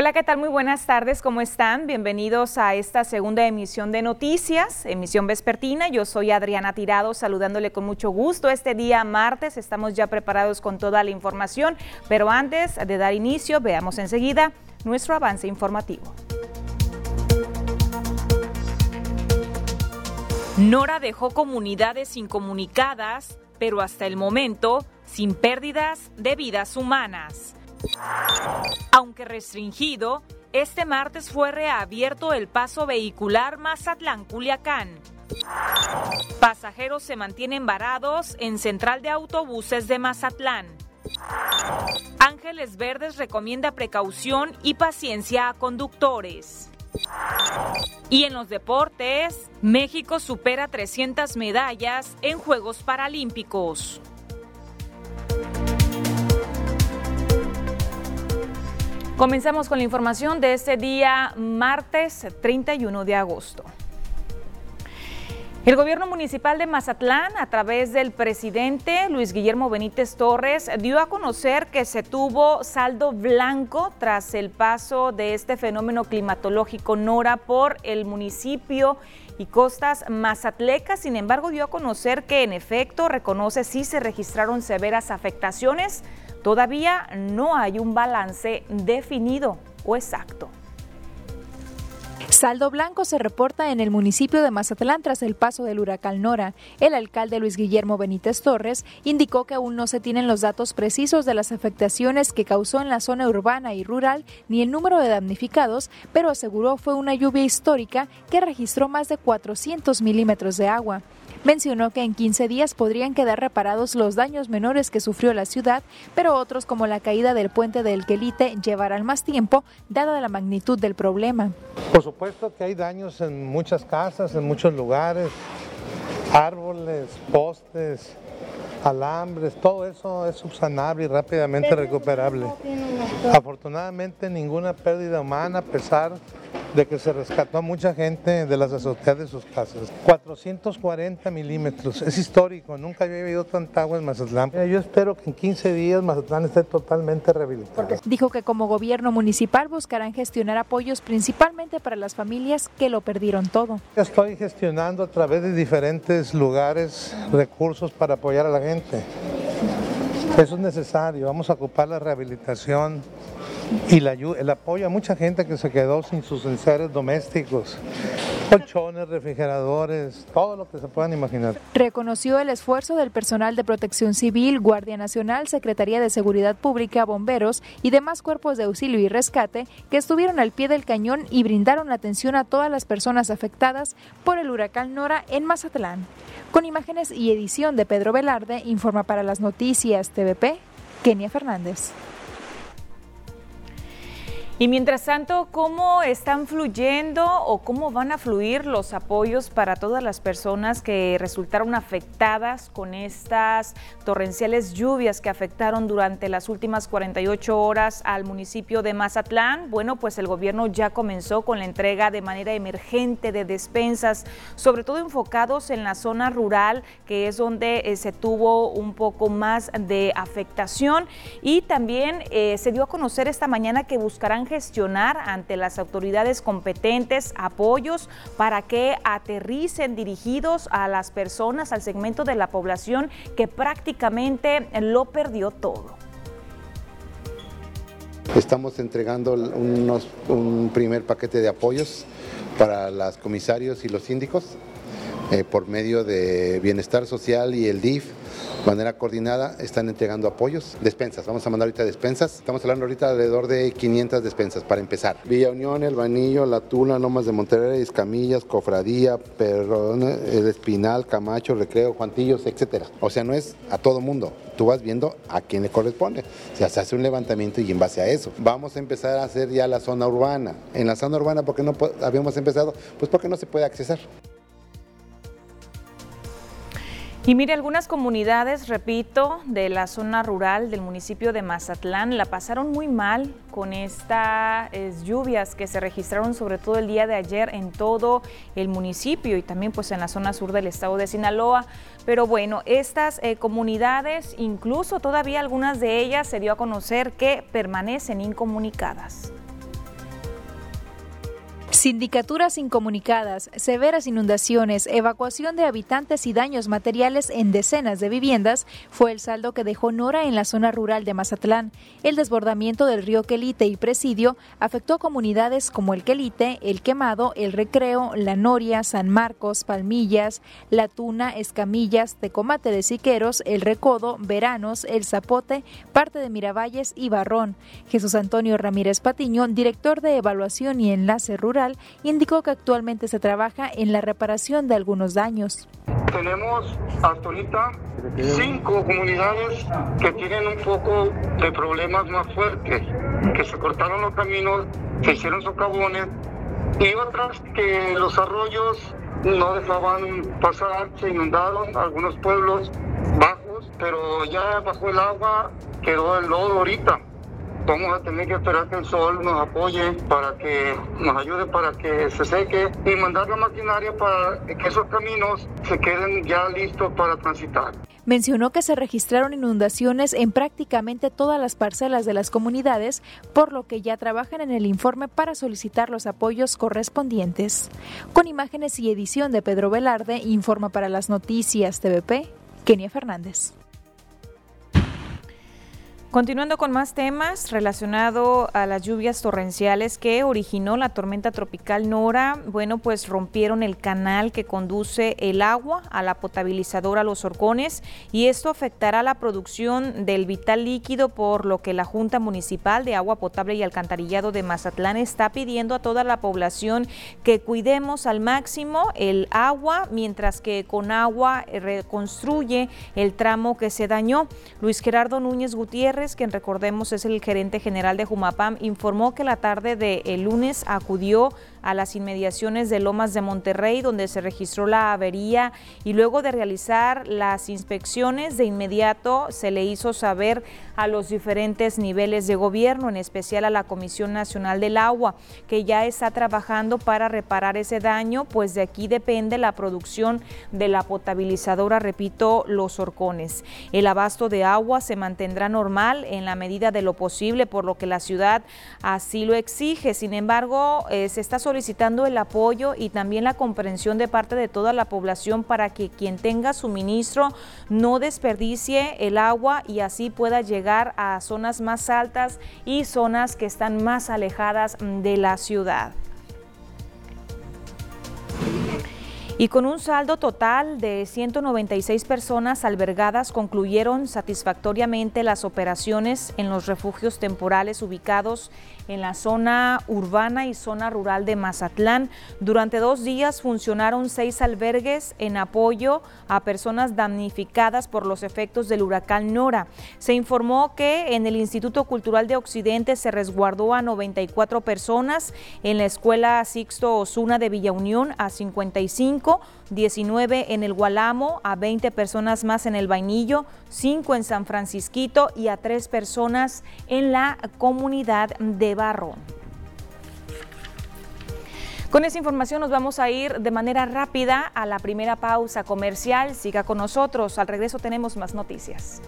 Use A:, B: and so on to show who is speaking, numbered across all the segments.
A: Hola, ¿qué tal? Muy buenas tardes, ¿cómo están? Bienvenidos a esta segunda emisión de noticias, emisión vespertina. Yo soy Adriana Tirado, saludándole con mucho gusto. Este día martes estamos ya preparados con toda la información, pero antes de dar inicio, veamos enseguida nuestro avance informativo. Nora dejó comunidades incomunicadas, pero hasta el momento sin pérdidas de vidas humanas. Aunque restringido, este martes fue reabierto el paso vehicular Mazatlán-Culiacán. Pasajeros se mantienen varados en central de autobuses de Mazatlán. Ángeles Verdes recomienda precaución y paciencia a conductores. Y en los deportes, México supera 300 medallas en Juegos Paralímpicos. Comenzamos con la información de este día martes 31 de agosto. El gobierno municipal de Mazatlán, a través del presidente Luis Guillermo Benítez Torres, dio a conocer que se tuvo saldo blanco tras el paso de este fenómeno climatológico Nora por el municipio y costas mazatlecas. Sin embargo, dio a conocer que en efecto reconoce si se registraron severas afectaciones Todavía no hay un balance definido o exacto.
B: Saldo blanco se reporta en el municipio de Mazatlán tras el paso del huracán Nora. El alcalde Luis Guillermo Benítez Torres indicó que aún no se tienen los datos precisos de las afectaciones que causó en la zona urbana y rural ni el número de damnificados, pero aseguró fue una lluvia histórica que registró más de 400 milímetros de agua. Mencionó que en 15 días podrían quedar reparados los daños menores que sufrió la ciudad, pero otros como la caída del puente del Quelite llevarán más tiempo, dada la magnitud del problema.
C: Por supuesto que hay daños en muchas casas, en muchos lugares, árboles, postes, alambres, todo eso es subsanable y rápidamente recuperable. Afortunadamente ninguna pérdida humana a pesar de que se rescató a mucha gente de las azoteas de sus casas. 440 milímetros, es histórico, nunca había habido tanta agua en Mazatlán. Yo espero que en 15 días Mazatlán esté totalmente rehabilitado.
B: Dijo que como gobierno municipal buscarán gestionar apoyos principalmente para las familias que lo perdieron todo.
C: Estoy gestionando a través de diferentes lugares recursos para apoyar a la gente. Eso es necesario, vamos a ocupar la rehabilitación y el apoyo a mucha gente que se quedó sin sus enseres domésticos, colchones, refrigeradores, todo lo que se puedan imaginar.
B: Reconoció el esfuerzo del personal de protección civil, Guardia Nacional, Secretaría de Seguridad Pública, bomberos y demás cuerpos de auxilio y rescate que estuvieron al pie del cañón y brindaron atención a todas las personas afectadas por el huracán Nora en Mazatlán. Con imágenes y edición de Pedro Velarde, informa para las noticias TVP, Kenia Fernández.
A: Y mientras tanto, ¿cómo están fluyendo o cómo van a fluir los apoyos para todas las personas que resultaron afectadas con estas torrenciales lluvias que afectaron durante las últimas 48 horas al municipio de Mazatlán? Bueno, pues el gobierno ya comenzó con la entrega de manera emergente de despensas, sobre todo enfocados en la zona rural, que es donde eh, se tuvo un poco más de afectación. Y también eh, se dio a conocer esta mañana que buscarán gestionar ante las autoridades competentes apoyos para que aterricen dirigidos a las personas, al segmento de la población que prácticamente lo perdió todo.
D: Estamos entregando un primer paquete de apoyos para los comisarios y los síndicos eh, por medio de Bienestar Social y el DIF manera coordinada están entregando apoyos, despensas, vamos a mandar ahorita despensas, estamos hablando ahorita alrededor de 500 despensas para empezar. Villa Unión, El Banillo, La Tuna, Lomas de Monterrey, Escamillas, Cofradía, Perrón, El Espinal, Camacho, Recreo, Juantillos, etcétera. O sea, no es a todo mundo, tú vas viendo a quién le corresponde. O sea, se hace un levantamiento y en base a eso. Vamos a empezar a hacer ya la zona urbana. En la zona urbana, ¿por qué no habíamos empezado? Pues porque no se puede accesar.
A: Y mire, algunas comunidades, repito, de la zona rural del municipio de Mazatlán la pasaron muy mal con estas lluvias que se registraron sobre todo el día de ayer en todo el municipio y también pues en la zona sur del estado de Sinaloa. Pero bueno, estas eh, comunidades, incluso todavía algunas de ellas se dio a conocer que permanecen incomunicadas.
B: Sindicaturas incomunicadas, severas inundaciones, evacuación de habitantes y daños materiales en decenas de viviendas fue el saldo que dejó Nora en la zona rural de Mazatlán. El desbordamiento del río Quelite y Presidio afectó a comunidades como el Quelite, el Quemado, el Recreo, La Noria, San Marcos, Palmillas, La Tuna, Escamillas, Tecomate de Siqueros, El Recodo, Veranos, El Zapote, parte de Miravalles y Barrón. Jesús Antonio Ramírez Patiño, director de Evaluación y Enlace Rural, indicó que actualmente se trabaja en la reparación de algunos daños.
E: Tenemos hasta ahorita cinco comunidades que tienen un poco de problemas más fuertes, que se cortaron los caminos, se hicieron socavones y otras que los arroyos no dejaban pasar, se inundaron algunos pueblos bajos, pero ya bajo el agua quedó el lodo ahorita vamos a tener que esperar que el sol nos apoye para que nos ayude para que se seque y mandar la maquinaria para que esos caminos se queden ya listos para transitar.
B: Mencionó que se registraron inundaciones en prácticamente todas las parcelas de las comunidades, por lo que ya trabajan en el informe para solicitar los apoyos correspondientes. Con imágenes y edición de Pedro Velarde, informa para las noticias TVP, Kenia Fernández.
A: Continuando con más temas relacionado a las lluvias torrenciales que originó la tormenta tropical Nora, bueno, pues rompieron el canal que conduce el agua a la potabilizadora Los Horcones y esto afectará la producción del vital líquido, por lo que la Junta Municipal de Agua Potable y Alcantarillado de Mazatlán está pidiendo a toda la población que cuidemos al máximo el agua, mientras que con agua reconstruye el tramo que se dañó. Luis Gerardo Núñez Gutiérrez quien recordemos es el gerente general de Jumapam, informó que la tarde del lunes acudió a las inmediaciones de Lomas de Monterrey, donde se registró la avería y luego de realizar las inspecciones de inmediato se le hizo saber a los diferentes niveles de gobierno, en especial a la Comisión Nacional del Agua, que ya está trabajando para reparar ese daño, pues de aquí depende la producción de la potabilizadora, repito, Los Horcones. El abasto de agua se mantendrá normal en la medida de lo posible, por lo que la ciudad así lo exige. Sin embargo, eh, se está solicitando el apoyo y también la comprensión de parte de toda la población para que quien tenga suministro no desperdicie el agua y así pueda llegar a zonas más altas y zonas que están más alejadas de la ciudad. Y con un saldo total de 196 personas albergadas, concluyeron satisfactoriamente las operaciones en los refugios temporales ubicados en la zona urbana y zona rural de Mazatlán. Durante dos días funcionaron seis albergues en apoyo a personas damnificadas por los efectos del huracán Nora. Se informó que en el Instituto Cultural de Occidente se resguardó a 94 personas, en la Escuela Sixto Osuna de Villa Unión a 55, 19 en el Gualamo, a 20 personas más en el Vainillo, 5 en San Francisquito y a 3 personas en la comunidad de Barro. Con esa información nos vamos a ir de manera rápida a la primera pausa comercial. Siga con nosotros. Al regreso tenemos más noticias.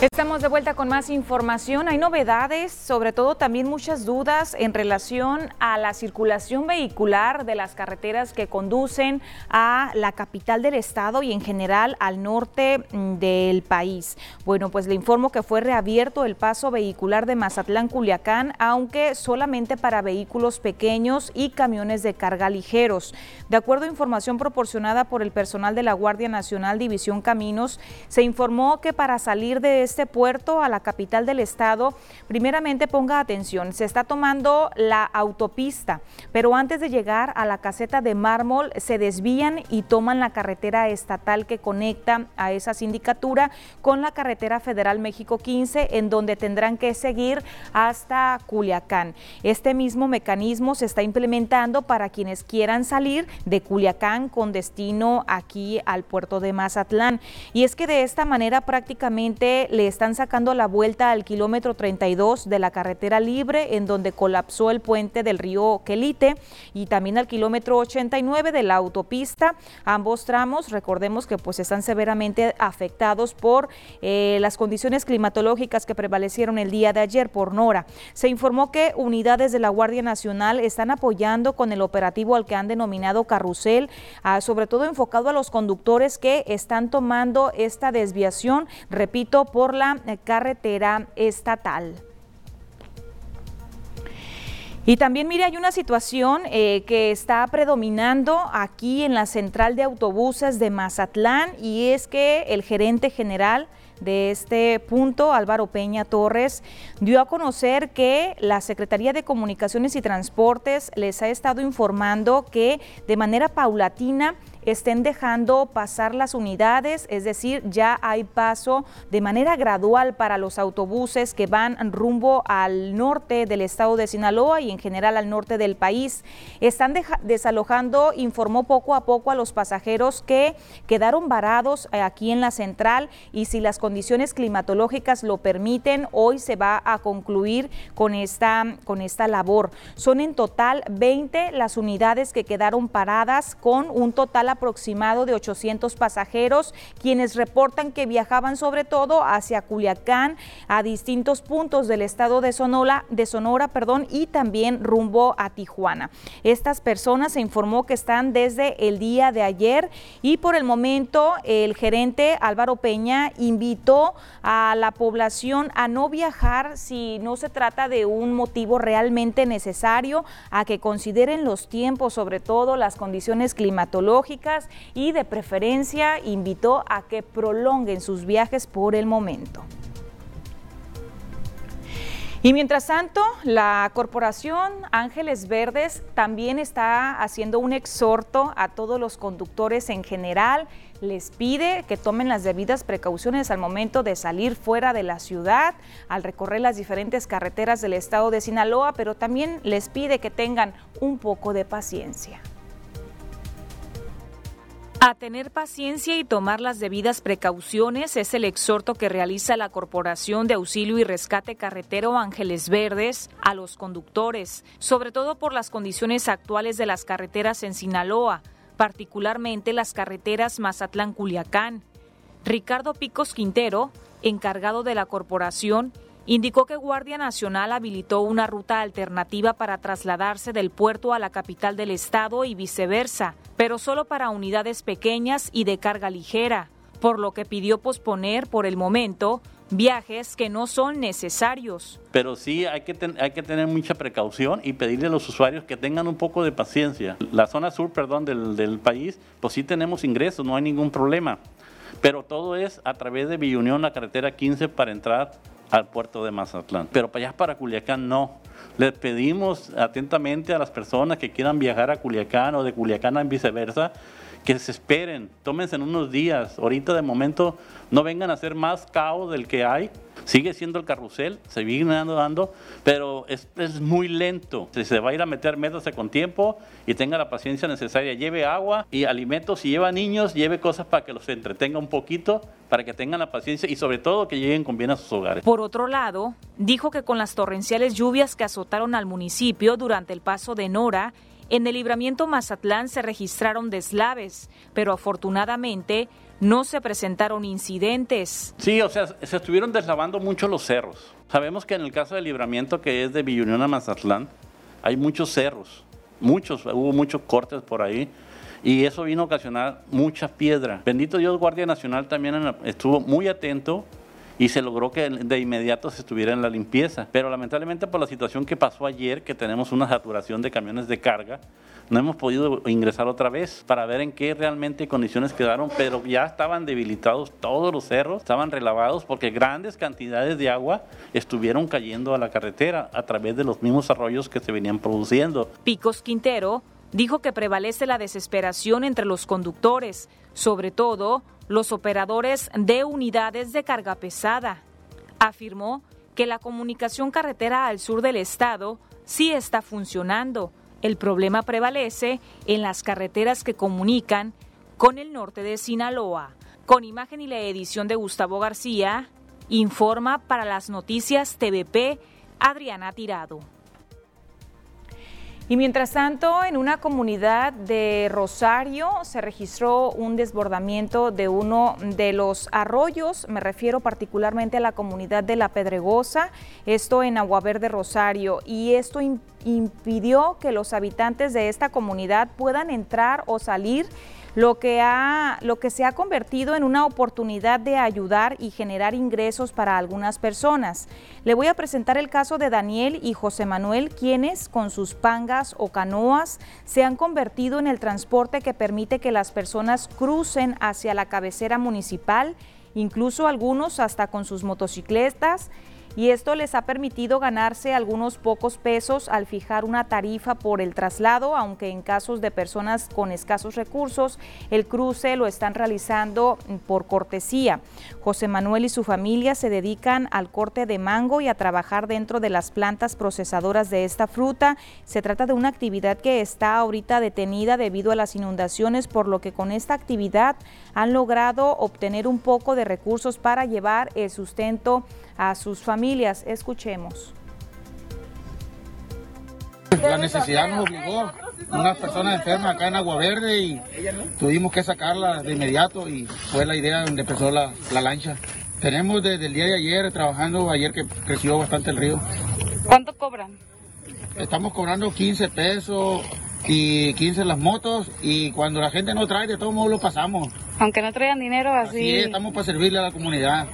A: Estamos de vuelta con más información. Hay novedades, sobre todo también muchas dudas en relación a la circulación vehicular de las carreteras que conducen a la capital del estado y en general al norte mm, del país. Bueno, pues le informo que fue reabierto el paso vehicular de Mazatlán-Culiacán, aunque solamente para vehículos pequeños y camiones de carga ligeros. De acuerdo a información proporcionada por el personal de la Guardia Nacional División Caminos, se informó que para salir de este puerto a la capital del estado, primeramente ponga atención, se está tomando la autopista, pero antes de llegar a la caseta de mármol se desvían y toman la carretera estatal que conecta a esa sindicatura con la carretera federal México 15, en donde tendrán que seguir hasta Culiacán. Este mismo mecanismo se está implementando para quienes quieran salir de Culiacán con destino aquí al puerto de Mazatlán. Y es que de esta manera prácticamente le están sacando la vuelta al kilómetro 32 de la carretera libre, en donde colapsó el puente del río Quelite, y también al kilómetro 89 de la autopista. Ambos tramos, recordemos que pues están severamente afectados por eh, las condiciones climatológicas que prevalecieron el día de ayer por Nora. Se informó que unidades de la Guardia Nacional están apoyando con el operativo al que han denominado Carrusel, ah, sobre todo enfocado a los conductores que están tomando esta desviación, repito, por la carretera estatal. Y también, mire, hay una situación eh, que está predominando aquí en la central de autobuses de Mazatlán y es que el gerente general de este punto, Álvaro Peña Torres, dio a conocer que la Secretaría de Comunicaciones y Transportes les ha estado informando que de manera paulatina estén dejando pasar las unidades, es decir, ya hay paso de manera gradual para los autobuses que van rumbo al norte del estado de Sinaloa y en general al norte del país. Están desalojando, informó poco a poco a los pasajeros que quedaron varados eh, aquí en la central y si las condiciones climatológicas lo permiten, hoy se va a concluir con esta, con esta labor. Son en total 20 las unidades que quedaron paradas con un total aproximado de 800 pasajeros, quienes reportan que viajaban sobre todo hacia Culiacán, a distintos puntos del estado de Sonora, de Sonora perdón, y también rumbo a Tijuana. Estas personas se informó que están desde el día de ayer y por el momento el gerente Álvaro Peña invitó a la población a no viajar si no se trata de un motivo realmente necesario, a que consideren los tiempos, sobre todo las condiciones climatológicas, y de preferencia invitó a que prolonguen sus viajes por el momento. Y mientras tanto, la corporación Ángeles Verdes también está haciendo un exhorto a todos los conductores en general. Les pide que tomen las debidas precauciones al momento de salir fuera de la ciudad, al recorrer las diferentes carreteras del estado de Sinaloa, pero también les pide que tengan un poco de paciencia. A tener paciencia y tomar las debidas precauciones es el exhorto que realiza la Corporación de Auxilio y Rescate Carretero Ángeles Verdes a los conductores, sobre todo por las condiciones actuales de las carreteras en Sinaloa, particularmente las carreteras Mazatlán-Culiacán. Ricardo Picos Quintero, encargado de la corporación, indicó que Guardia Nacional habilitó una ruta alternativa para trasladarse del puerto a la capital del estado y viceversa, pero solo para unidades pequeñas y de carga ligera, por lo que pidió posponer por el momento viajes que no son necesarios.
F: Pero sí hay que, tener mucha precaución y pedirle a los usuarios que tengan un poco de paciencia. La zona sur, perdón, del, del país, pues sí tenemos ingresos, no hay ningún problema. Pero todo es a través de Villunión, la carretera 15, para entrar al puerto de Mazatlán. Pero para allá, para Culiacán, no. Les pedimos atentamente a las personas que quieran viajar a Culiacán o de Culiacán a viceversa, que se esperen, tómense en unos días. Ahorita de momento no vengan a hacer más caos del que hay. Sigue siendo el carrusel, se viene dando, dando pero es, es muy lento. Si se va a ir a meter, métase con tiempo y tenga la paciencia necesaria. Lleve agua y alimentos. Si lleva niños, lleve cosas para que los entretenga un poquito, para que tengan la paciencia y sobre todo que lleguen con bien a sus hogares.
A: Por otro lado, dijo que con las torrenciales lluvias que azotaron al municipio durante el paso de Nora, en el libramiento Mazatlán se registraron deslaves, pero afortunadamente no se presentaron incidentes.
F: Sí, o sea, se estuvieron deslavando mucho los cerros. Sabemos que en el caso del libramiento que es de Villunión a Mazatlán, hay muchos cerros, muchos, hubo muchos cortes por ahí y eso vino a ocasionar mucha piedra. Bendito Dios, Guardia Nacional también estuvo muy atento y se logró que de inmediato se estuviera en la limpieza. Pero lamentablemente por la situación que pasó ayer, que tenemos una saturación de camiones de carga, no hemos podido ingresar otra vez para ver en qué realmente condiciones quedaron, pero ya estaban debilitados todos los cerros, estaban relavados porque grandes cantidades de agua estuvieron cayendo a la carretera a través de los mismos arroyos que se venían produciendo.
A: Picos Quintero dijo que prevalece la desesperación entre los conductores, sobre todo los operadores de unidades de carga pesada. Afirmó que la comunicación carretera al sur del estado sí está funcionando. El problema prevalece en las carreteras que comunican con el norte de Sinaloa. Con imagen y la edición de Gustavo García, Informa para las noticias TVP Adriana Tirado. Y mientras tanto, en una comunidad de Rosario se registró un desbordamiento de uno de los arroyos, me refiero particularmente a la comunidad de La Pedregosa, esto en Aguaverde, Rosario, y esto impidió que los habitantes de esta comunidad puedan entrar o salir lo que, ha, lo que se ha convertido en una oportunidad de ayudar y generar ingresos para algunas personas. Le voy a presentar el caso de Daniel y José Manuel, quienes con sus pangas o canoas se han convertido en el transporte que permite que las personas crucen hacia la cabecera municipal, incluso algunos hasta con sus motocicletas y esto les ha permitido ganarse algunos pocos pesos al fijar una tarifa por el traslado, aunque en casos de personas con escasos recursos, el cruce lo están realizando por cortesía. José Manuel y su familia se dedican al corte de mango y a trabajar dentro de las plantas procesadoras de esta fruta. Se trata de una actividad que está ahorita detenida debido a las inundaciones, por lo que con esta actividad han logrado obtener un poco de recursos para llevar el sustento a sus familias. Escuchemos.
G: La necesidad nos obligó, unas personas enfermas acá en Agua Verde y tuvimos que sacarla de inmediato y fue la idea donde empezó la, lancha. Tenemos desde el día de ayer trabajando, ayer que creció bastante el río.
H: ¿Cuánto cobran?
G: Estamos cobrando 15 pesos y 15 las motos y cuando la gente no trae de todos modos lo pasamos.
H: Aunque no traigan dinero así.
G: Sí, estamos para servirle a la comunidad.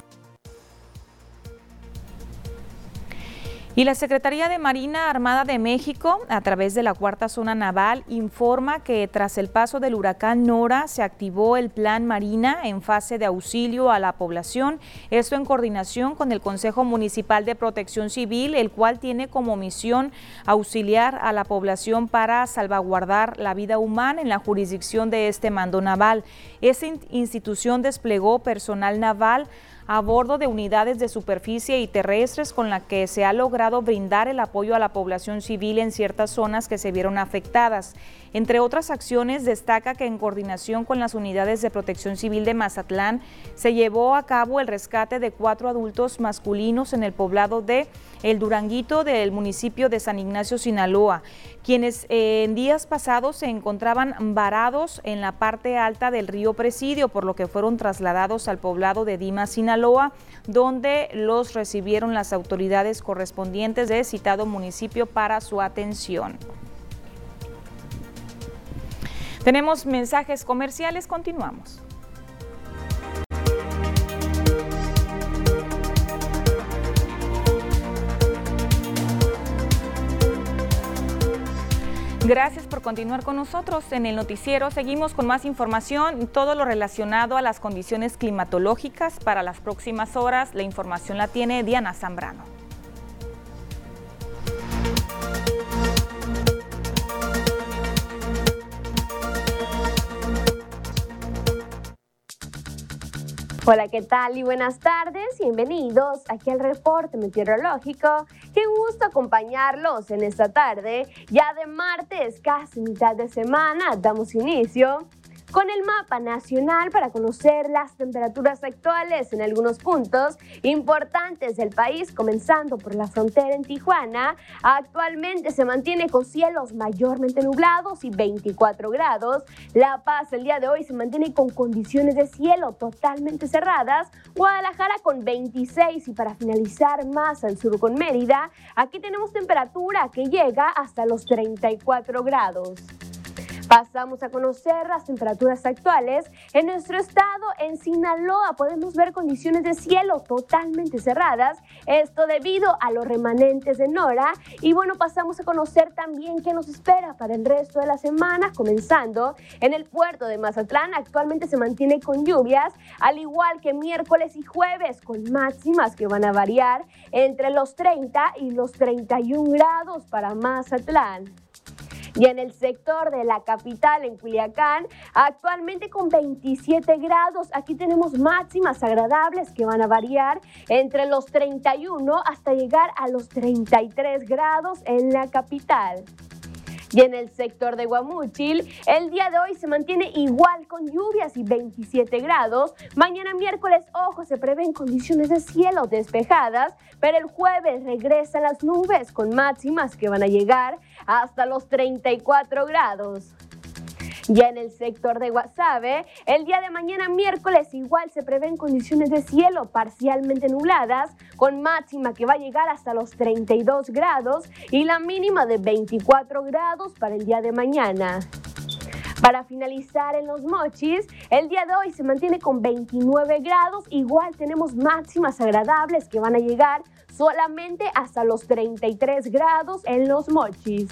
A: Y la Secretaría de Marina Armada de México, a través de la Cuarta Zona Naval, informa que tras el paso del huracán Nora se activó el Plan Marina en fase de auxilio a la población, esto en coordinación con el Consejo Municipal de Protección Civil, el cual tiene como misión auxiliar a la población para salvaguardar la vida humana en la jurisdicción de este mando naval. Esta institución desplegó personal naval a bordo de unidades de superficie y terrestres con la que se ha logrado brindar el apoyo a la población civil en ciertas zonas que se vieron afectadas. Entre otras acciones, destaca que en coordinación con las unidades de protección civil de Mazatlán se llevó a cabo el rescate de cuatro adultos masculinos en el poblado de El Duranguito del municipio de San Ignacio, Sinaloa, quienes eh, en días pasados se encontraban varados en la parte alta del río Presidio, por lo que fueron trasladados al poblado de Dima, Sinaloa, donde los recibieron las autoridades correspondientes de citado municipio para su atención. Tenemos mensajes comerciales, continuamos. Gracias por continuar con nosotros en el noticiero. Seguimos con más información, todo lo relacionado a las condiciones climatológicas para las próximas horas. La información la tiene Diana Zambrano.
I: Hola, ¿qué tal? Y buenas tardes. Bienvenidos aquí al reporte meteorológico. Qué gusto acompañarlos en esta tarde. Ya de martes, casi mitad de semana, damos inicio con el mapa nacional para conocer las temperaturas actuales en algunos puntos importantes del país, comenzando por la frontera en Tijuana. Actualmente se mantiene con cielos mayormente nublados y 24 grados. La Paz el día de hoy se mantiene con condiciones de cielo totalmente cerradas. Guadalajara con 26 y para finalizar más al sur con Mérida, aquí tenemos temperatura que llega hasta los 34 grados. Pasamos a conocer las temperaturas actuales. En nuestro estado, en Sinaloa, podemos ver condiciones de cielo totalmente cerradas. Esto debido a los remanentes de Nora. Y bueno, pasamos a conocer también qué nos espera para el resto de la semana, comenzando en el puerto de Mazatlán. Actualmente se mantiene con lluvias, al igual que miércoles y jueves, con máximas que van a variar entre los 30 y los 31 grados para Mazatlán. Y en el sector de la capital, en Culiacán, actualmente con 27 grados, aquí tenemos máximas agradables que van a variar entre los 31 hasta llegar a los 33 grados en la capital. Y en el sector de Guamúchil, el día de hoy se mantiene igual con lluvias y 27 grados. Mañana miércoles, ojo, se prevén condiciones de cielo despejadas, pero el jueves regresan las nubes con máximas que van a llegar hasta los 34 grados. Ya en el sector de Guasave, el día de mañana miércoles igual se prevén condiciones de cielo parcialmente nubladas, con máxima que va a llegar hasta los 32 grados y la mínima de 24 grados para el día de mañana. Para finalizar en los mochis, el día de hoy se mantiene con 29 grados, igual tenemos máximas agradables que van a llegar solamente hasta los 33 grados en los mochis.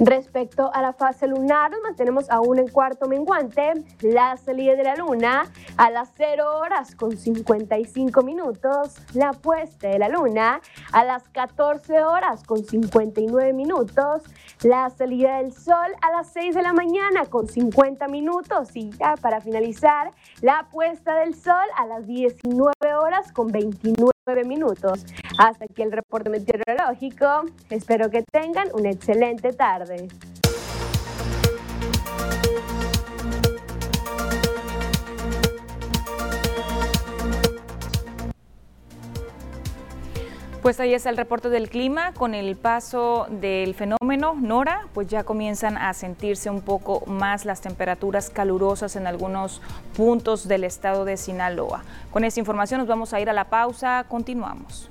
I: Respecto a la fase lunar, nos mantenemos aún en cuarto menguante. La salida de la luna a las 0 horas con 55 minutos. La puesta de la luna a las 14 horas con 59 minutos. La salida del sol a las 6 de la mañana con 50 minutos. Y ya para finalizar, la puesta del sol a las 19 horas con 29 minutos. Hasta aquí el reporte meteorológico. Espero que tengan una excelente tarde.
A: Pues ahí está el reporte del clima. Con el paso del fenómeno Nora, pues ya comienzan a sentirse un poco más las temperaturas calurosas en algunos puntos del estado de Sinaloa. Con esta información nos vamos a ir a la pausa. Continuamos.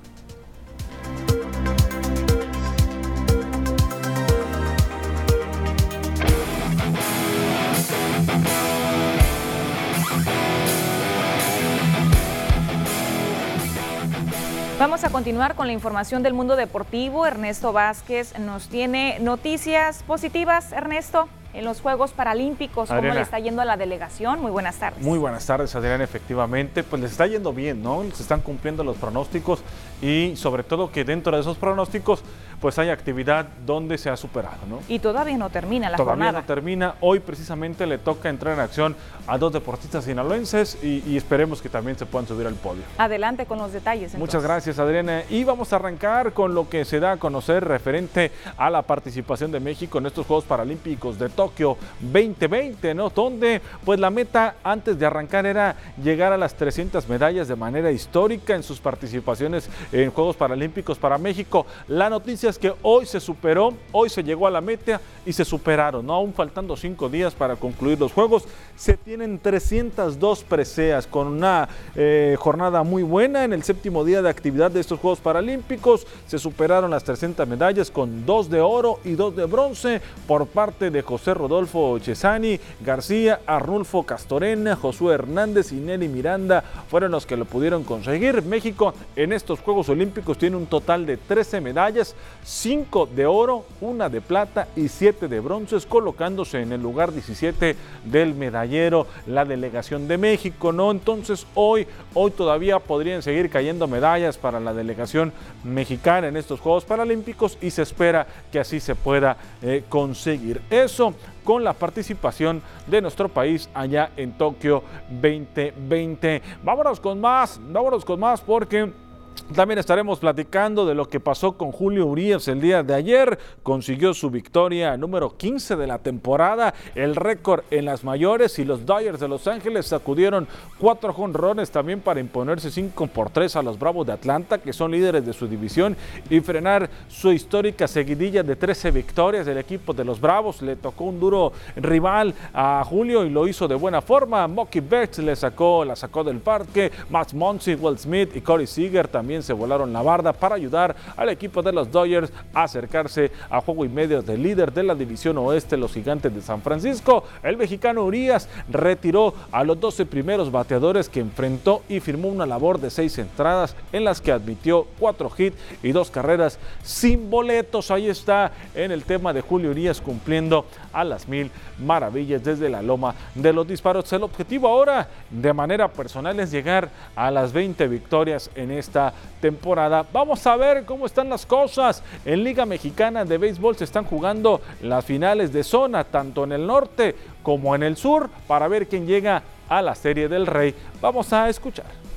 A: Vamos a continuar con la información del mundo deportivo. Ernesto Vázquez nos tiene noticias positivas. Ernesto, en los Juegos Paralímpicos, ¿cómo le está yendo a la delegación? Muy buenas tardes.
J: Muy buenas tardes, Adriana. Efectivamente, pues les está yendo bien, ¿no? Se están cumpliendo los pronósticos y sobre todo que dentro de esos pronósticos pues hay actividad donde se ha superado, ¿no?
A: Y todavía no termina la
J: todavía
A: jornada.
J: no termina. Hoy precisamente le toca entrar en acción a dos deportistas sinaloenses y, y esperemos que también se puedan subir al podio.
A: Adelante con los detalles.
J: Muchas gracias, Adriana. Y vamos a arrancar con lo que se da a conocer referente a la participación de México en estos Juegos Paralímpicos de Tokio 2020, ¿no? Donde, pues la meta antes de arrancar era llegar a las 300 medallas de manera histórica en sus participaciones en Juegos Paralímpicos para México. La noticia es que hoy se superó, hoy se llegó a la meta y se superaron, ¿no? Aún faltando cinco días para concluir los Juegos. Se tienen 302 preseas con una eh, jornada muy buena en el séptimo día de actividad de estos Juegos Paralímpicos. Se superaron las 300 medallas con dos de oro y dos de bronce por parte de José Rodolfo Chesani, García, Arnulfo Castorena, Josué Hernández y Nelly Miranda fueron los que lo pudieron conseguir. México en estos Juegos Olímpicos tiene un total de 13 medallas, 5 de oro, una de plata y 7 de bronces, colocándose en el lugar 17 del medallero la delegación de México, ¿no? Entonces hoy, hoy todavía podrían seguir cayendo medallas para la delegación mexicana en estos Juegos Paralímpicos y se espera que así se pueda eh, conseguir. Eso con la participación de nuestro país allá en Tokio 2020. Vámonos con más, vámonos con más porque... También estaremos platicando de lo que pasó con Julio Urias el día de ayer. Consiguió su victoria número 15 de la temporada, el récord en las mayores y los Dodgers de Los Ángeles sacudieron cuatro jonrones también para imponerse 5 por 3 a los Bravos de Atlanta, que son líderes de su división, y frenar su histórica seguidilla de 13 victorias del equipo de los Bravos. Le tocó un duro rival a Julio y lo hizo de buena forma. Mocky Betts le sacó, la sacó del parque. Matt Monsi, Will Smith y Corey Seager también se volaron la barda para ayudar al equipo de los Dodgers a acercarse a juego y medio del líder de la división oeste, los gigantes de San Francisco. El mexicano Urias retiró a los 12 primeros bateadores que enfrentó y firmó una labor de seis entradas en las que admitió cuatro hits y dos carreras sin boletos. Ahí está en el tema de Julio Urias cumpliendo a las mil maravillas desde la loma de los disparos. El objetivo ahora de manera personal es llegar a las 20 victorias en esta temporada. Vamos a ver cómo están las cosas. En Liga Mexicana de Béisbol se están jugando las finales de zona, tanto en el norte como en el sur, para ver quién llega a la Serie del Rey. Vamos a escuchar.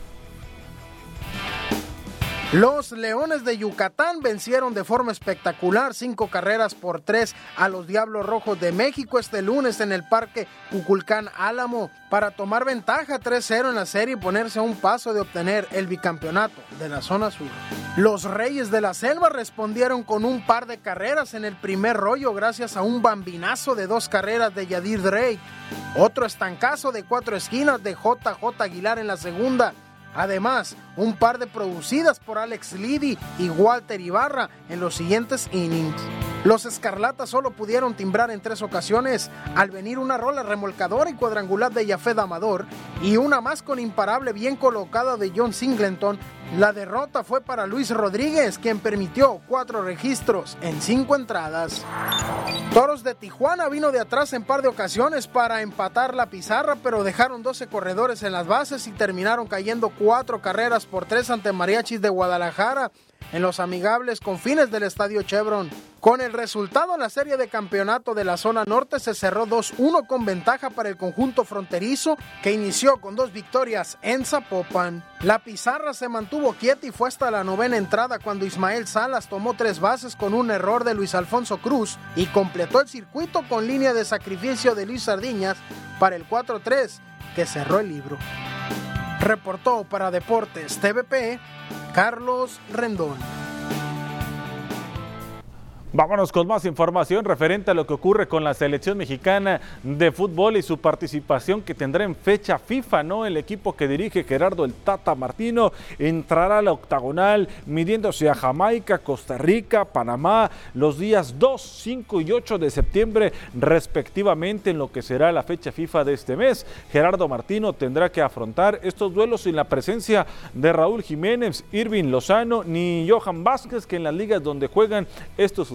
K: Los Leones de Yucatán vencieron de forma espectacular cinco carreras por tres a los Diablos Rojos de México este lunes en el Parque Cuculcán Álamo para tomar ventaja 3-0 en la serie y ponerse a un paso de obtener el bicampeonato de la zona sur. Los Reyes de la Selva respondieron con un par de carreras en el primer rollo gracias a un bambinazo de dos carreras de Yadir Drake, otro estancazo de cuatro esquinas de JJ Aguilar en la segunda Además, un par de producidas por Alex Liddy y Walter Ibarra en los siguientes innings. Los Escarlatas solo pudieron timbrar en tres ocasiones al venir una rola remolcadora y cuadrangular de Jafet Amador y una más con imparable bien colocada de John Singleton. La derrota fue para Luis Rodríguez, quien permitió cuatro registros en cinco entradas. Toros de Tijuana vino de atrás en par de ocasiones para empatar la pizarra, pero dejaron 12 corredores en las bases y terminaron cayendo cuatro carreras por tres ante Mariachis de Guadalajara en los amigables confines del Estadio Chevron. Con el resultado, la serie de campeonato de la zona norte se cerró 2-1 con ventaja para el conjunto fronterizo que inició con dos victorias en Zapopan. La pizarra se mantuvo quieta y fue hasta la novena entrada cuando Ismael Salas tomó tres bases con un error de Luis Alfonso Cruz y completó el circuito con línea de sacrificio de Luis Sardiñas para el 4-3 que cerró el libro. Reportó para Deportes TVP Carlos Rendón.
J: Vámonos con más información referente a lo que ocurre con la selección mexicana de fútbol y su participación que tendrá en fecha FIFA, ¿no? El equipo que dirige Gerardo el Tata Martino entrará a la octagonal midiéndose a Jamaica, Costa Rica, Panamá los días 2, 5 y 8 de septiembre respectivamente en lo que será la fecha FIFA de este mes. Gerardo Martino tendrá que afrontar estos duelos sin la presencia de Raúl Jiménez, Irving Lozano ni Johan Vázquez que en las ligas donde juegan estos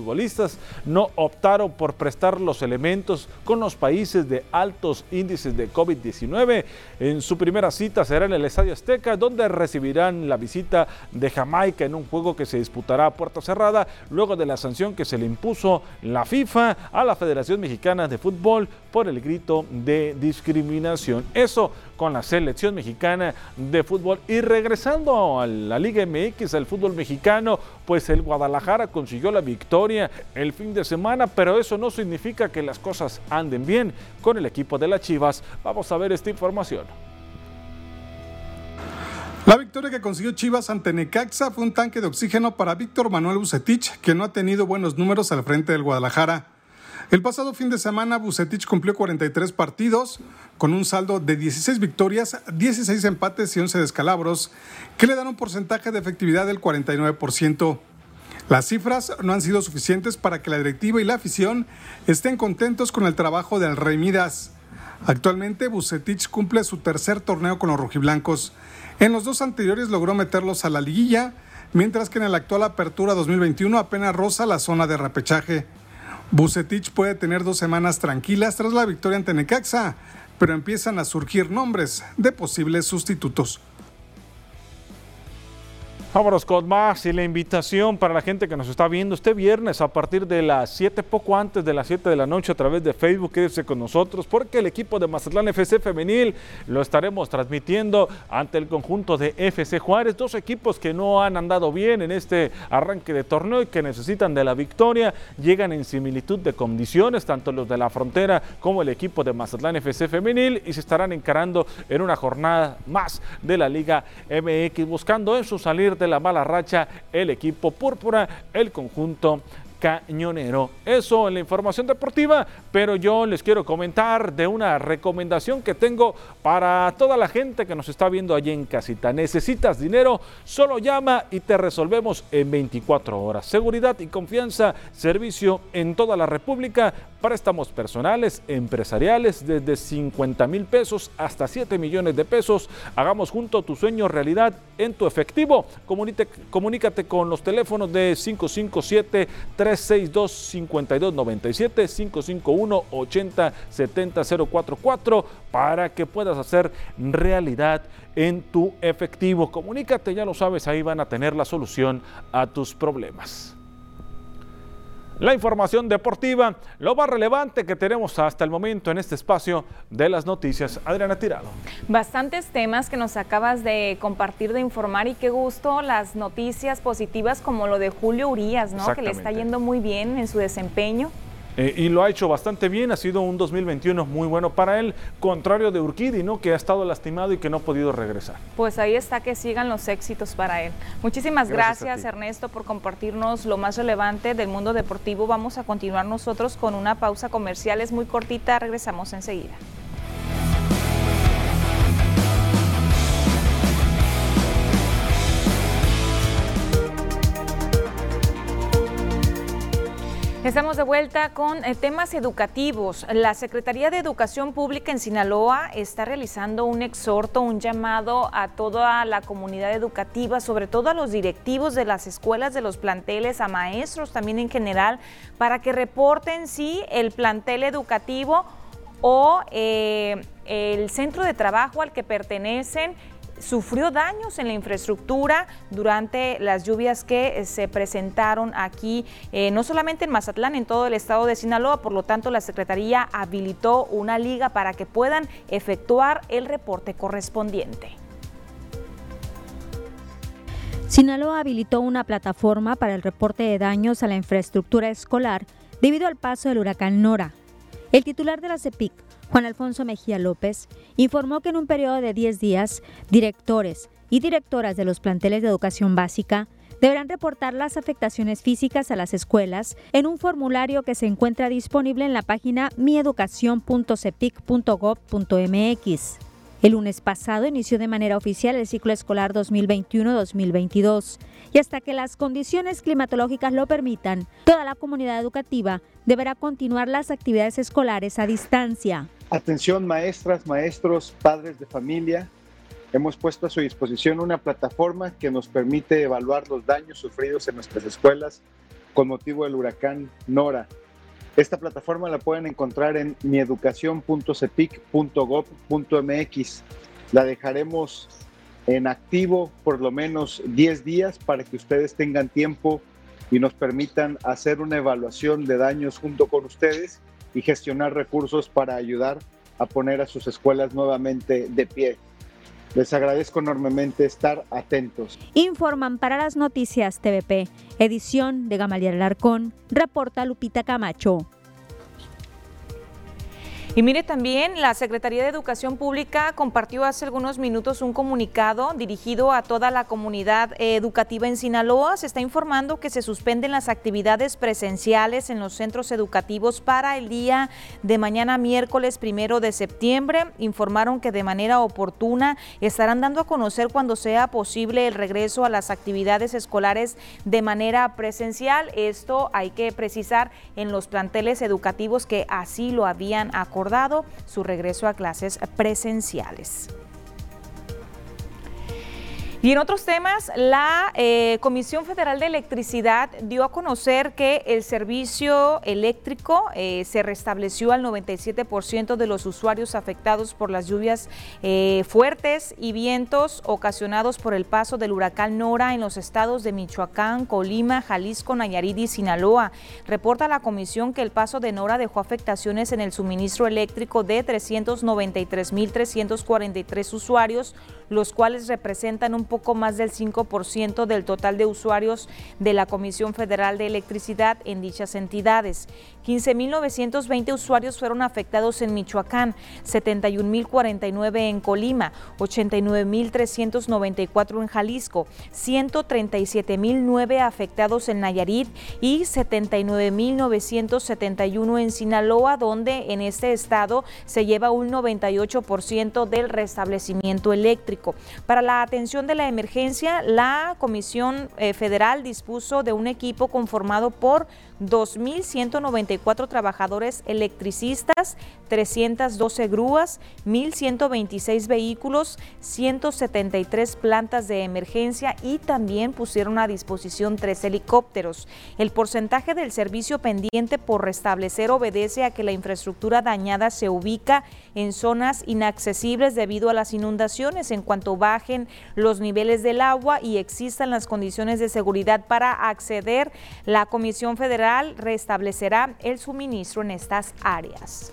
J: no optaron por prestar los elementos con los países de altos índices de COVID-19. En su primera cita será en el Estadio Azteca, donde recibirán la visita de Jamaica en un juego que se disputará a puerta cerrada, luego de la sanción que se le impuso la FIFA a la Federación Mexicana de Fútbol por el grito de discriminación. Eso con la selección mexicana de fútbol. Y regresando a la Liga MX, al fútbol mexicano, pues el Guadalajara consiguió la victoria el fin de semana, pero eso no significa que las cosas anden bien con el equipo de las Chivas. Vamos a ver esta información.
L: La victoria que consiguió Chivas ante Necaxa fue un tanque de oxígeno para Víctor Manuel Bucetich, que no ha tenido buenos números al frente del Guadalajara. El pasado fin de semana Bucetich cumplió 43 partidos con un saldo de 16 victorias, 16 empates y 11 descalabros, que le dan un porcentaje de efectividad del 49%. Las cifras no han sido suficientes para que la directiva y la afición estén contentos con el trabajo del Rey Midas. Actualmente Bucetich cumple su tercer torneo con los rojiblancos. En los dos anteriores logró meterlos a la liguilla, mientras que en la actual apertura 2021 apenas roza la zona de repechaje. Bucetich puede tener dos semanas tranquilas tras la victoria ante Necaxa, pero empiezan a surgir nombres de posibles sustitutos.
J: Vámonos con más y la invitación para la gente que nos está viendo este viernes a partir de las 7, poco antes de las 7 de la noche a través de Facebook. Quédese con nosotros porque el equipo de Mazatlán FC Femenil lo estaremos transmitiendo ante el conjunto de FC Juárez. Dos equipos que no han andado bien en este arranque de torneo y que necesitan de la victoria. Llegan en similitud de condiciones, tanto los de la frontera como el equipo de Mazatlán FC Femenil y se estarán encarando en una jornada más de la Liga MX buscando en su salir de la mala racha el equipo púrpura, el conjunto cañonero. Eso en la información deportiva, pero yo les quiero comentar de una recomendación que tengo para toda la gente que nos está viendo allí en casita. Necesitas dinero, solo llama y te resolvemos en 24 horas. Seguridad y confianza, servicio en toda la República, préstamos personales, empresariales, desde 50 mil pesos hasta 7 millones de pesos. Hagamos junto tu sueño realidad en tu efectivo. comunícate con los teléfonos de 557 362-5297, 551-8070-044 para que puedas hacer realidad en tu efectivo. Comunícate, ya lo sabes, ahí van a tener la solución a tus problemas. La información deportiva, lo más relevante que tenemos hasta el momento en este espacio de las noticias. Adriana Tirado.
A: Bastantes temas que nos acabas de compartir, de informar y qué gusto las noticias positivas como lo de Julio Urias, ¿no? Que le está yendo muy bien en su desempeño.
J: Eh, y lo ha hecho bastante bien, ha sido un 2021 muy bueno para él, contrario de Urquidi, ¿no? que ha estado lastimado y que no ha podido regresar.
A: Pues ahí está que sigan los éxitos para él. Muchísimas gracias, Ernesto por compartirnos lo más relevante del mundo deportivo. Vamos a continuar nosotros con una pausa comercial, es muy cortita, regresamos enseguida. Estamos de vuelta con eh, temas educativos. La Secretaría de Educación Pública en Sinaloa está realizando un exhorto, un llamado a toda la comunidad educativa, sobre todo a los directivos de las escuelas, de los planteles, a maestros también en general, para que reporten si el plantel educativo o eh, el centro de trabajo al que pertenecen sufrió daños en la infraestructura durante las lluvias que eh, se presentaron aquí, eh, no solamente en Mazatlán, en todo el estado de Sinaloa. Por lo tanto, la Secretaría habilitó una liga para que puedan efectuar el reporte correspondiente.
M: Sinaloa habilitó una plataforma para el reporte de daños a la infraestructura escolar debido al paso del huracán Nora. El titular de la CEPIC, Juan Alfonso Mejía López, informó que en un periodo de 10 días, directores y directoras de los planteles de educación básica deberán reportar las afectaciones físicas a las escuelas en un formulario que se encuentra disponible en la página mieducacion.cepic.gov.mx. El lunes pasado inició de manera oficial el ciclo escolar 2021-2022 y hasta que las condiciones climatológicas lo permitan, toda la comunidad educativa deberá continuar las actividades escolares a distancia.
N: Atención maestras, maestros, padres de familia. Hemos puesto a su disposición una plataforma que nos permite evaluar los daños sufridos en nuestras escuelas con motivo del huracán Nora. Esta plataforma la pueden encontrar en mieducacion.cepic.gov.mx. La dejaremos en activo por lo menos 10 días para que ustedes tengan tiempo y nos permitan hacer una evaluación de daños junto con ustedes y gestionar recursos para ayudar a poner a sus escuelas nuevamente de pie. Les agradezco enormemente estar atentos.
M: Informan para las noticias TVP, edición de Gamaliel Alarcón, reporta Lupita Camacho.
A: Y mire también, la Secretaría de Educación Pública compartió hace algunos minutos un comunicado dirigido a toda la comunidad educativa en Sinaloa. Se está informando que se suspenden las actividades presenciales en los centros educativos para el día de mañana miércoles primero de septiembre. Informaron que de manera oportuna estarán dando a conocer cuando sea posible el regreso a las actividades escolares de manera presencial. Esto hay que precisar en los planteles educativos que así lo habían acordado su regreso a clases presenciales. Y en otros temas, la eh, Comisión Federal de Electricidad dio a conocer que el servicio eléctrico eh, se restableció al 97% de los usuarios afectados por las lluvias eh, fuertes y vientos ocasionados por el paso del huracán Nora en los estados de Michoacán, Colima, Jalisco, Nayarit y Sinaloa. Reporta la comisión que el paso de Nora dejó afectaciones en el suministro eléctrico de 393.343 usuarios, los cuales representan un poco más del 5% del total de usuarios de la Comisión Federal de Electricidad en dichas entidades. 15.920 usuarios fueron afectados en Michoacán, 71.049 en Colima, 89.394 en Jalisco, 137.009 afectados en Nayarit y 79.971 en Sinaloa, donde en este estado se lleva un 98% del restablecimiento eléctrico. Para la atención de la emergencia, la Comisión eh, Federal dispuso de un equipo conformado por 2.194 trabajadores electricistas, 312 grúas, 1.126 vehículos, 173 plantas de emergencia y también pusieron a disposición tres helicópteros. El porcentaje del servicio pendiente por restablecer obedece a que la infraestructura dañada se ubica en zonas inaccesibles debido a las inundaciones en cuanto bajen los niveles del agua y existan las condiciones de seguridad para acceder. La Comisión Federal restablecerá el suministro en estas áreas.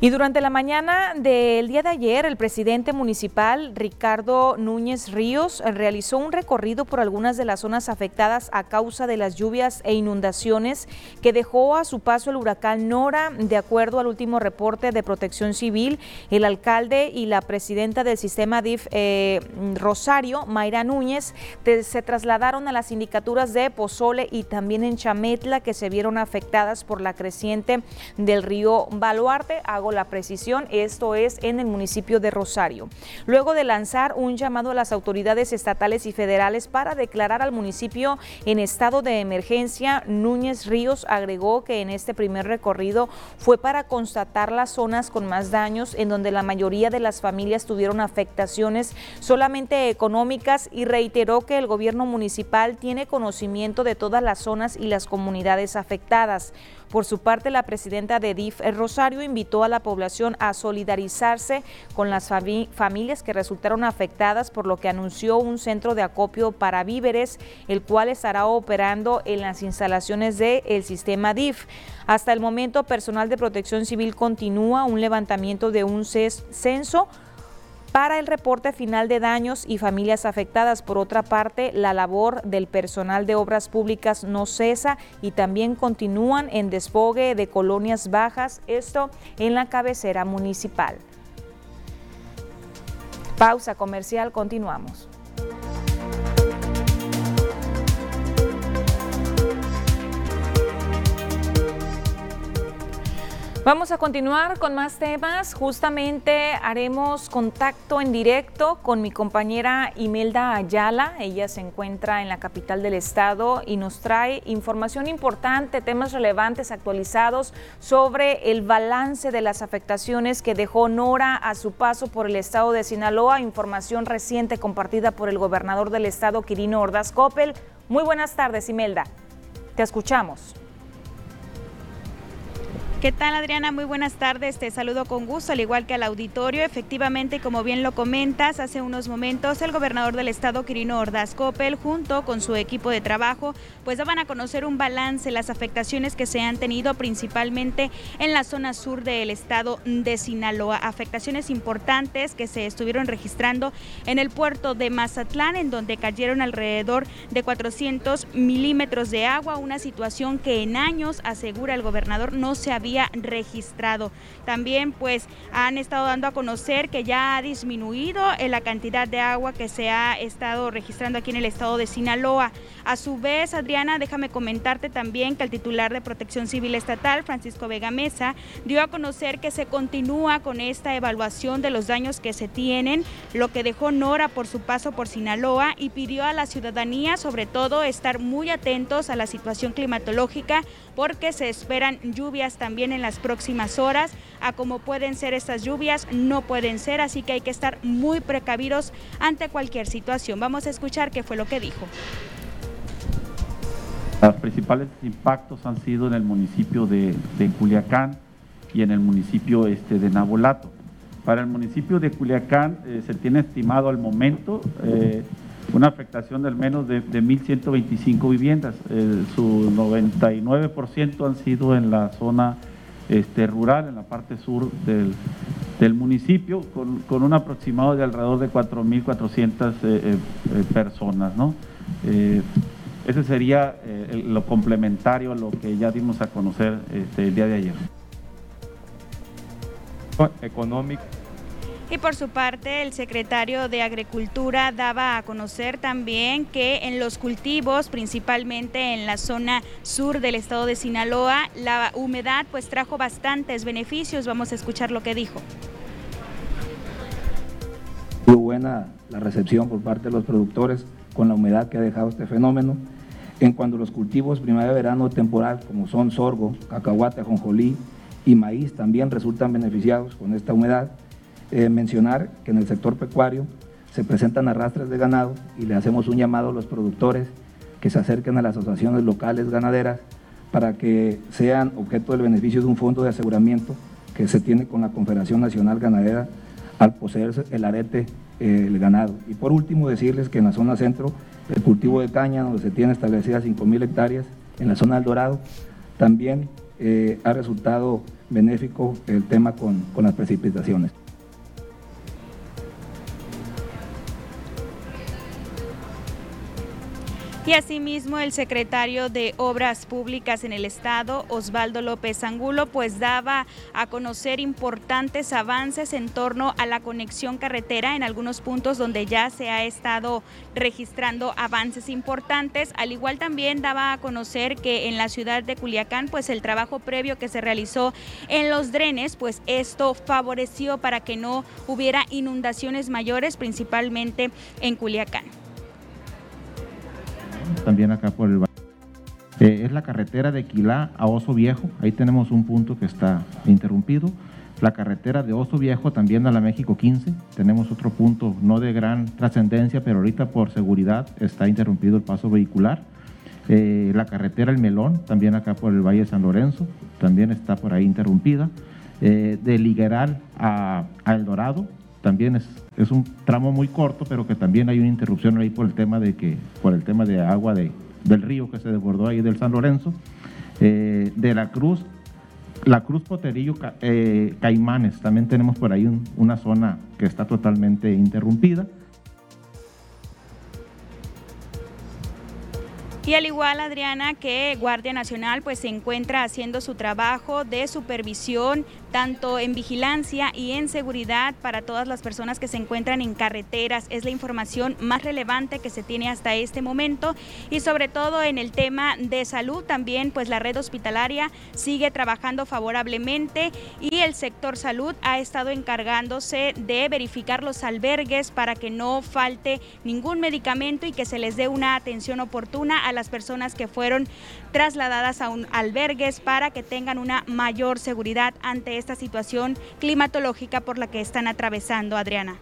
A: Y durante la mañana del día de ayer, el presidente municipal Ricardo Núñez Ríos realizó un recorrido por algunas de las zonas afectadas a causa de las lluvias e inundaciones que dejó a su paso el huracán Nora. De acuerdo al último reporte de protección civil, el alcalde y la presidenta del sistema DIF eh, Rosario, Mayra Núñez, se trasladaron a las sindicaturas de Pozole y también en Chametla que se vieron afectadas por la creciente del río Baluarte la precisión, esto es en el municipio de Rosario. Luego de lanzar un llamado a las autoridades estatales y federales para declarar al municipio en estado de emergencia, Núñez Ríos agregó que en este primer recorrido fue para constatar las zonas con más daños en donde la mayoría de las familias tuvieron afectaciones solamente económicas y reiteró que el gobierno municipal tiene conocimiento de todas las zonas y las comunidades afectadas. Por su parte, la presidenta de DIF Rosario invitó a la población a solidarizarse con las familias que resultaron afectadas, por lo que anunció un centro de acopio para víveres, el cual estará operando en las instalaciones del sistema DIF. Hasta el momento, personal de protección civil continúa un levantamiento de un censo para el reporte final de daños y familias afectadas. Por otra parte, la labor del personal de obras públicas no cesa y también continúan en desfogue de colonias bajas, esto en la cabecera municipal. Pausa comercial, continuamos. Vamos a continuar con más temas. Justamente haremos contacto en directo con mi compañera Imelda Ayala. Ella se encuentra en la capital del estado y nos trae información importante, temas relevantes actualizados sobre el balance de las afectaciones que dejó Nora a su paso por el estado de Sinaloa. Información reciente compartida por el gobernador del estado, Quirino Ordaz Coppel. Muy buenas tardes, Imelda. Te escuchamos.
O: ¿Qué tal Adriana? Muy buenas tardes, te saludo con gusto, al igual que al auditorio. Efectivamente, como bien lo comentas, hace unos momentos el gobernador del estado, Quirino Ordaz Coppel, junto con su equipo de trabajo, pues daban a conocer un balance, las afectaciones que se han tenido principalmente en la zona sur del estado de Sinaloa. Afectaciones importantes que se estuvieron registrando en el puerto de Mazatlán, en donde cayeron alrededor de 400 milímetros de agua, una situación que en años, asegura el gobernador, no se había registrado. También pues han estado dando a conocer que ya ha disminuido la cantidad de agua que se ha estado registrando aquí en el estado de Sinaloa. A su vez, Adriana, déjame comentarte también que el titular de Protección Civil Estatal, Francisco Vega Mesa, dio a conocer que se continúa con esta evaluación de los daños que se tienen, lo que dejó Nora por su paso por Sinaloa y pidió a la ciudadanía, sobre todo, estar muy atentos a la situación climatológica porque se esperan lluvias también en las próximas horas. A cómo pueden ser estas lluvias, no pueden ser, así que hay que estar muy precavidos ante cualquier situación. Vamos a escuchar qué fue lo que dijo.
F: Los principales impactos han sido en el municipio de, Culiacán y en el municipio este, de Nabolato. Para el municipio de Culiacán eh, se tiene estimado al momento eh, una afectación del menos de, 1.125 viviendas. Eh, su 99% han sido en la zona este, rural, en la parte sur del, municipio, con, un aproximado de alrededor de 4.400 eh, eh, personas. ¿no? ese sería lo complementario a lo que ya dimos a conocer este, el día de ayer.
O: Económico y por su parte, el secretario de Agricultura daba a conocer también que en los cultivos, principalmente en la zona sur del estado de Sinaloa, la humedad pues trajo bastantes beneficios. Vamos a escuchar lo que dijo.
P: Muy buena la recepción por parte de los productores con la humedad que ha dejado este fenómeno. En cuanto a los cultivos primavera-verano temporal, como son sorgo, cacahuate, ajonjolí y maíz, también resultan beneficiados con esta humedad. Eh, mencionar que en el sector pecuario se presentan arrastres de ganado y le hacemos un llamado a los productores que se acerquen a las asociaciones locales ganaderas para que sean objeto del beneficio de un fondo de aseguramiento que se tiene con la Confederación Nacional Ganadera al poseerse el arete, eh, el ganado. Y por último, decirles que en la zona centro, el cultivo de caña, donde se tiene establecidas 5.000 hectáreas, en la zona del Dorado, también eh, ha resultado benéfico el tema con, con las precipitaciones.
O: Y asimismo el secretario de Obras Públicas en el Estado, Osvaldo López Angulo, pues daba a conocer importantes avances en torno a la conexión carretera en algunos puntos donde ya se ha estado registrando avances importantes. Al igual también daba a conocer que en la ciudad de Culiacán, pues el trabajo previo que se realizó en los drenes, pues esto favoreció para que no hubiera inundaciones mayores, principalmente en Culiacán
Q: también acá por el eh, es la carretera de Quilá a Oso Viejo, ahí tenemos un punto que está interrumpido. La carretera de Oso Viejo también a la México 15, tenemos otro punto no de gran trascendencia, pero ahorita por seguridad está interrumpido el paso vehicular. Eh, la carretera El Melón, también acá por el Valle de San Lorenzo, también está por ahí interrumpida. Eh, de Ligueral a, a El Dorado, también es, es, un tramo muy corto, pero que también hay una interrupción ahí por el tema de que, por el tema de agua de, del río que se desbordó ahí del San Lorenzo, eh, de la Cruz, la Cruz Poterillo eh, Caimanes, también tenemos por ahí una zona que está totalmente interrumpida.
O: Y al igual, Adriana, que Guardia Nacional pues se encuentra haciendo su trabajo de supervisión, tanto en vigilancia y en seguridad para todas las personas que se encuentran en carreteras. Es la información más relevante que se tiene hasta este momento y sobre todo en el tema de salud también, pues la red hospitalaria sigue trabajando favorablemente y el sector salud ha estado encargándose de verificar los albergues para que no falte ningún medicamento y que se les dé una atención oportuna a las personas que fueron trasladadas a un albergues para que tengan una mayor seguridad ante esta situación climatológica por la que están atravesando, Adriana.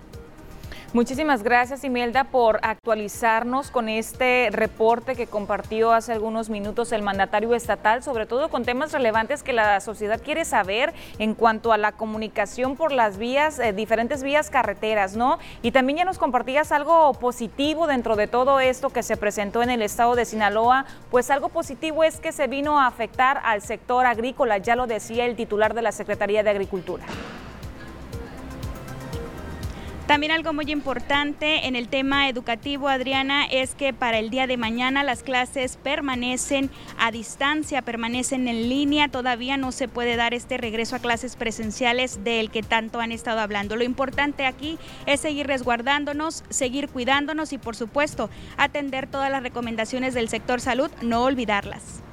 A: Muchísimas gracias, Imelda, por actualizarnos con este reporte que compartió hace algunos minutos el mandatario estatal, sobre todo con temas relevantes que la sociedad quiere saber en cuanto a la comunicación por las vías, eh, diferentes vías carreteras, ¿no? Y también ya nos compartías algo positivo dentro de todo esto que se presentó en el estado de Sinaloa, pues algo positivo es que se vino a afectar al sector agrícola, ya lo decía el titular de la Secretaría de Agricultura.
O: También algo muy importante en el tema educativo, Adriana, es que para el día de mañana las clases permanecen a distancia, permanecen en línea. Todavía no se puede dar este regreso a clases presenciales del que tanto han estado hablando. Lo importante aquí es seguir resguardándonos, seguir cuidándonos y, por supuesto, atender todas las recomendaciones del sector salud, no olvidarlas.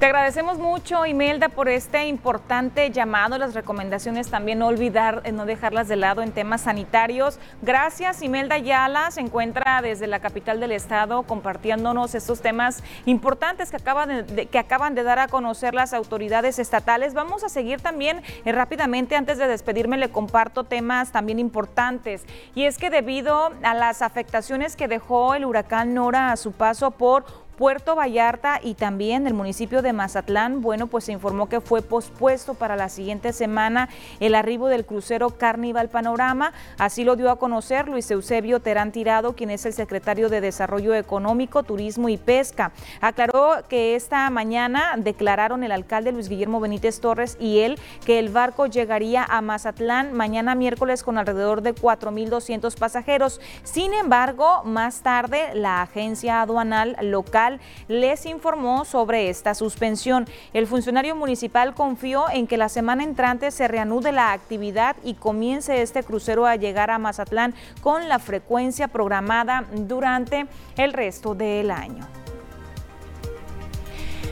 A: Te agradecemos mucho, Imelda, por este importante llamado, las recomendaciones también no olvidar, eh, no dejarlas de lado en temas sanitarios. Gracias, Imelda Yala, se encuentra desde la capital del estado compartiéndonos estos temas importantes que acaban de, que acaban de dar a conocer las autoridades estatales. Vamos a seguir también eh, rápidamente, antes de despedirme, le comparto temas también importantes. Y es que debido a las afectaciones que dejó el huracán Nora a su paso por Puerto Vallarta y también el municipio de Mazatlán, bueno, pues se informó que fue pospuesto para la siguiente semana el arribo del crucero Carnival Panorama. Así lo dio a conocer Luis Eusebio Terán Tirado, quien es el secretario de Desarrollo Económico, Turismo y Pesca. Aclaró que esta mañana declararon el alcalde Luis Guillermo Benítez Torres y él que el barco llegaría a Mazatlán mañana miércoles con alrededor de 4.200 pasajeros. Sin embargo, más tarde la agencia aduanal local les informó sobre esta suspensión. El funcionario municipal confió en que la semana entrante se reanude la actividad y comience este crucero a llegar a Mazatlán con la frecuencia programada durante el resto del año.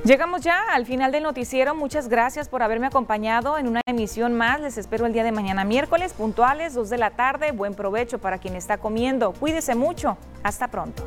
A: Llegamos ya al final del noticiero. Muchas gracias por haberme acompañado en una emisión más. Les espero el día de mañana miércoles, puntuales, 2 de la tarde. Buen provecho para quien está comiendo. Cuídese mucho. Hasta pronto.